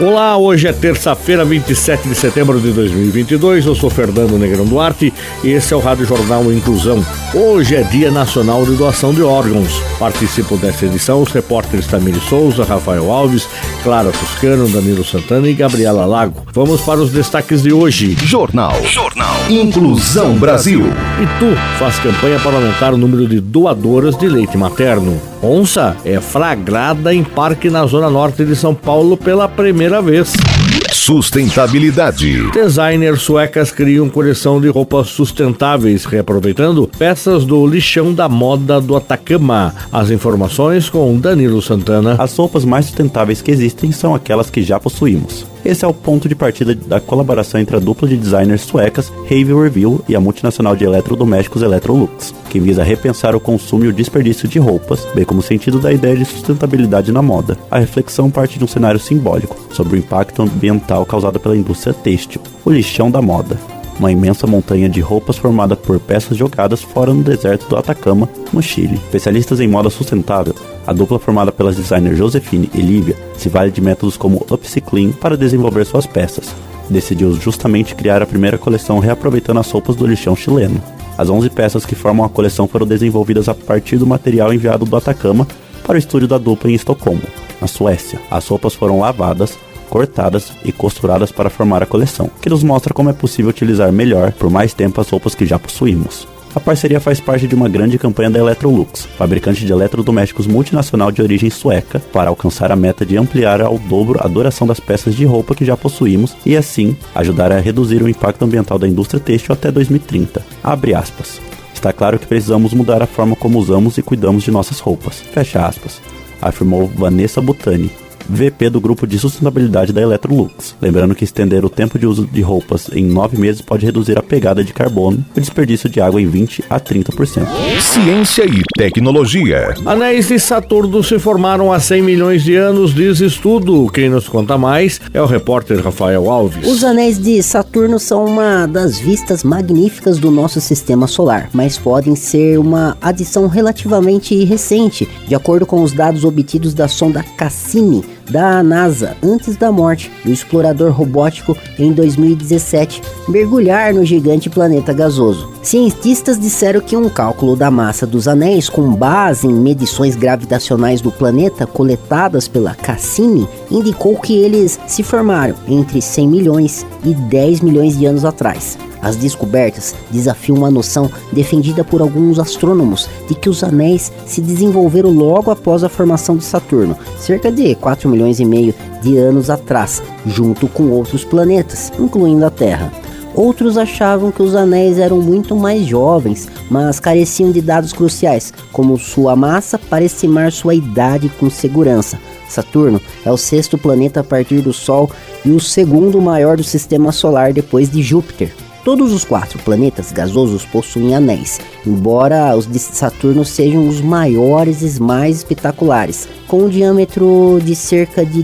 Olá, hoje é terça-feira, 27 de setembro de 2022. Eu sou Fernando Negrão Duarte e esse é o Rádio Jornal Inclusão. Hoje é Dia Nacional de Doação de Órgãos. Participam dessa edição os repórteres Tamiri Souza, Rafael Alves, Clara Toscano, Danilo Santana e Gabriela Lago. Vamos para os destaques de hoje. Jornal. Jornal. Inclusão Brasil. E tu faz campanha para aumentar o número de doadoras de leite materno. Onça é flagrada em parque na zona norte de São Paulo pela primeira vez. Sustentabilidade. Designers suecas criam coleção de roupas sustentáveis, reaproveitando peças do lixão da moda do Atacama. As informações com Danilo Santana. As roupas mais sustentáveis que existem são aquelas que já possuímos. Esse é o ponto de partida da colaboração entre a dupla de designers suecas Have Review e a multinacional de eletrodomésticos Electrolux, que visa repensar o consumo e o desperdício de roupas, bem como o sentido da ideia de sustentabilidade na moda. A reflexão parte de um cenário simbólico sobre o impacto ambiental causado pela indústria têxtil, o lixão da moda uma imensa montanha de roupas formada por peças jogadas fora no deserto do Atacama, no Chile. Especialistas em moda sustentável, a dupla formada pelas designers Josefine e Lívia se vale de métodos como upcycling para desenvolver suas peças. Decidiu justamente criar a primeira coleção reaproveitando as roupas do lixão chileno. As 11 peças que formam a coleção foram desenvolvidas a partir do material enviado do Atacama para o estúdio da dupla em Estocolmo, na Suécia. As roupas foram lavadas, cortadas e costuradas para formar a coleção, que nos mostra como é possível utilizar melhor por mais tempo as roupas que já possuímos. A parceria faz parte de uma grande campanha da Electrolux, fabricante de eletrodomésticos multinacional de origem sueca, para alcançar a meta de ampliar ao dobro a duração das peças de roupa que já possuímos e assim ajudar a reduzir o impacto ambiental da indústria têxtil até 2030. Abre aspas. Está claro que precisamos mudar a forma como usamos e cuidamos de nossas roupas. Fecha aspas. Afirmou Vanessa Butani, VP do grupo de sustentabilidade da Electrolux. Lembrando que estender o tempo de uso de roupas em nove meses pode reduzir a pegada de carbono e o desperdício de água em 20 a 30%. Ciência e tecnologia. Anéis de Saturno se formaram há 100 milhões de anos, diz estudo. Quem nos conta mais é o repórter Rafael Alves. Os anéis de Saturno são uma das vistas magníficas do nosso sistema solar, mas podem ser uma adição relativamente recente, de acordo com os dados obtidos da sonda Cassini da NASA antes da morte do explorador robótico em 2017 mergulhar no gigante planeta gasoso. Cientistas disseram que um cálculo da massa dos anéis com base em medições gravitacionais do planeta coletadas pela Cassini indicou que eles se formaram entre 100 milhões e 10 milhões de anos atrás. As descobertas desafiam uma noção defendida por alguns astrônomos de que os anéis se desenvolveram logo após a formação de Saturno, cerca de 4 milhões e meio de anos atrás, junto com outros planetas, incluindo a Terra. Outros achavam que os anéis eram muito mais jovens, mas careciam de dados cruciais, como sua massa para estimar sua idade com segurança. Saturno é o sexto planeta a partir do Sol e o segundo maior do sistema solar depois de Júpiter. Todos os quatro planetas gasosos possuem anéis, embora os de Saturno sejam os maiores e mais espetaculares, com um diâmetro de cerca de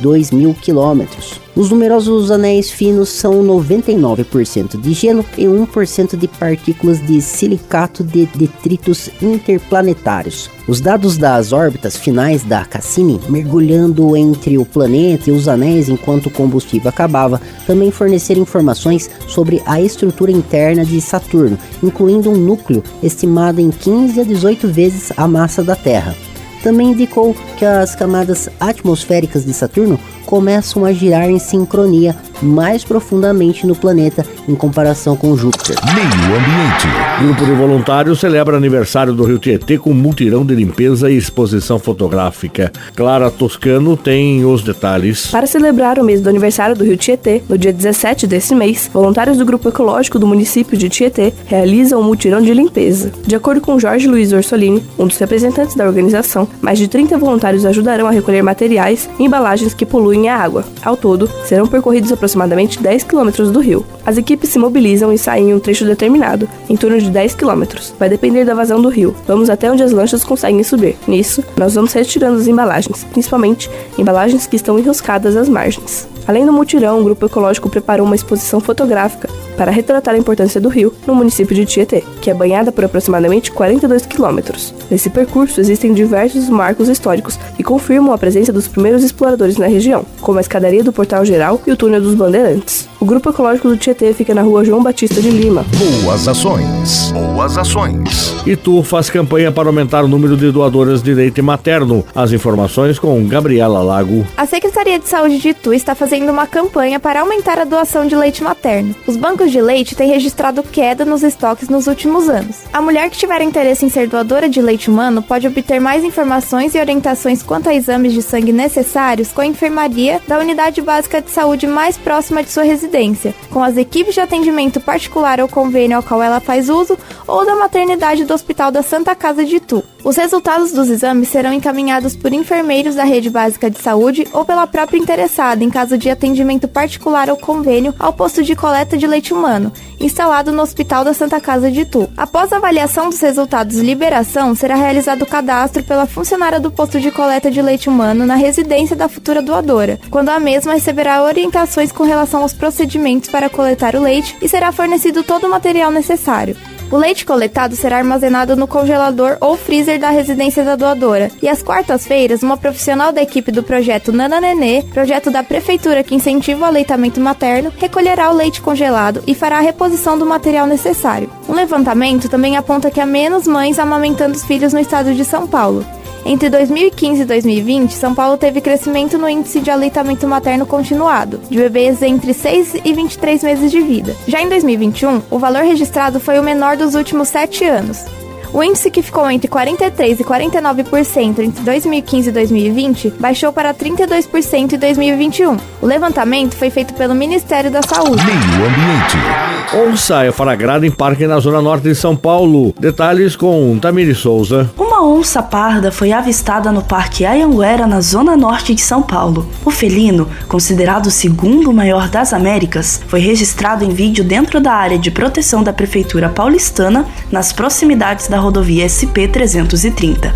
282 mil quilômetros. Os numerosos anéis finos são 99% de gelo e 1% de partículas de silicato de detritos interplanetários. Os dados das órbitas finais da Cassini, mergulhando entre o planeta e os anéis enquanto o combustível acabava, também forneceram informações sobre a estrutura interna de Saturno, incluindo um núcleo estimado em 15 a 18 vezes a massa da Terra. Também indicou que as camadas atmosféricas de Saturno começam a girar em sincronia mais profundamente no planeta em comparação com Júpiter. Meio ambiente. Grupo de voluntários celebra aniversário do Rio Tietê com mutirão de limpeza e exposição fotográfica. Clara Toscano tem os detalhes. Para celebrar o mês do aniversário do Rio Tietê, no dia 17 desse mês, voluntários do Grupo Ecológico do município de Tietê realizam um mutirão de limpeza. De acordo com Jorge Luiz Orsolini, um dos representantes da organização, mais de 30 voluntários ajudarão a recolher materiais e embalagens que poluem a água. Ao todo, serão percorridos aproximadamente aproximadamente 10 quilômetros do rio. As equipes se mobilizam e saem em um trecho determinado, em torno de 10 quilômetros. Vai depender da vazão do rio. Vamos até onde as lanchas conseguem subir. Nisso, nós vamos retirando as embalagens, principalmente embalagens que estão enroscadas às margens. Além do mutirão, o grupo ecológico preparou uma exposição fotográfica para retratar a importância do rio no município de Tietê, que é banhada por aproximadamente 42 quilômetros. Nesse percurso existem diversos marcos históricos que confirmam a presença dos primeiros exploradores na região, como a escadaria do Portal Geral e o túnel dos Bandeirantes. O grupo ecológico do Tietê fica na rua João Batista de Lima. Boas ações. Boas ações. Itu faz campanha para aumentar o número de doadoras de leite materno. As informações com Gabriela Lago. A Secretaria de Saúde de Itu está fazendo uma campanha para aumentar a doação de leite materno. Os bancos de leite têm registrado queda nos estoques nos últimos anos. A mulher que tiver interesse em ser doadora de leite humano pode obter mais informações e orientações quanto a exames de sangue necessários com a enfermaria da unidade básica de saúde mais próxima de sua residência residência, com as equipes de atendimento particular ou convênio ao qual ela faz uso, ou da maternidade do Hospital da Santa Casa de Itu. Os resultados dos exames serão encaminhados por enfermeiros da rede básica de saúde ou pela própria interessada, em caso de atendimento particular ou convênio, ao posto de coleta de leite humano, instalado no Hospital da Santa Casa de Itu. Após a avaliação dos resultados e liberação, será realizado o cadastro pela funcionária do posto de coleta de leite humano na residência da futura doadora, quando a mesma receberá orientações com relação aos procedimentos para coletar o leite e será fornecido todo o material necessário. O leite coletado será armazenado no congelador ou freezer da residência da doadora. E às quartas-feiras, uma profissional da equipe do projeto Nana Nenê, projeto da prefeitura que incentiva o aleitamento materno, recolherá o leite congelado e fará a reposição do material necessário. Um levantamento também aponta que há menos mães amamentando os filhos no estado de São Paulo. Entre 2015 e 2020, São Paulo teve crescimento no índice de aleitamento materno continuado, de bebês entre 6 e 23 meses de vida. Já em 2021, o valor registrado foi o menor dos últimos sete anos, o índice que ficou entre 43% e 49% entre 2015 e 2020 baixou para 32% em 2021. O levantamento foi feito pelo Ministério da Saúde. Meio Ambiente. Onça é flagrada em parque na zona norte de São Paulo. Detalhes com Tamiri Souza. Uma onça parda foi avistada no Parque Ayanguera, na zona norte de São Paulo. O felino, considerado o segundo maior das Américas, foi registrado em vídeo dentro da área de proteção da Prefeitura paulistana, nas proximidades da rodovia SP-330.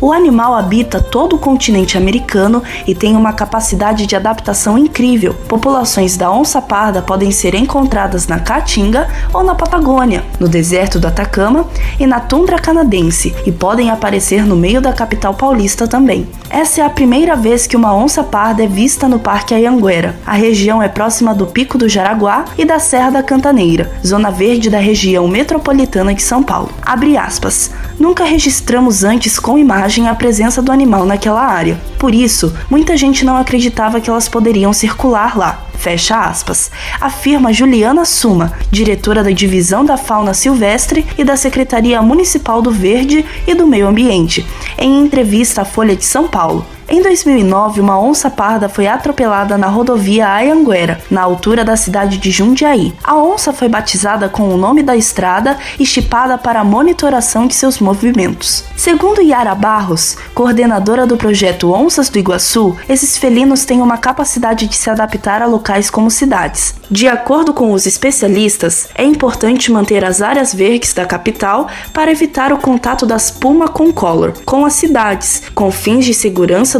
O animal habita todo o continente americano e tem uma capacidade de adaptação incrível. Populações da onça parda podem ser encontradas na Caatinga ou na Patagônia, no deserto do Atacama e na tundra canadense, e podem aparecer no meio da capital paulista também. Essa é a primeira vez que uma onça parda é vista no Parque Ayanguera. A região é próxima do Pico do Jaraguá e da Serra da Cantaneira, zona verde da região metropolitana de São Paulo. Abre aspas. Nunca registramos antes com imagem a presença do animal naquela área. Por isso, muita gente não acreditava que elas poderiam circular lá. Fecha aspas. Afirma Juliana Suma, diretora da Divisão da Fauna Silvestre e da Secretaria Municipal do Verde e do Meio Ambiente, em entrevista à Folha de São Paulo. Em 2009, uma onça parda foi atropelada na rodovia Ayanguera, na altura da cidade de Jundiaí. A onça foi batizada com o nome da estrada e chipada para monitoração de seus movimentos. Segundo Yara Barros, coordenadora do projeto Onças do Iguaçu, esses felinos têm uma capacidade de se adaptar a locais como cidades. De acordo com os especialistas, é importante manter as áreas verdes da capital para evitar o contato das puma com color com as cidades, com fins de segurança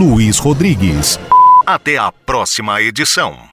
Luiz Rodrigues. Até a próxima edição.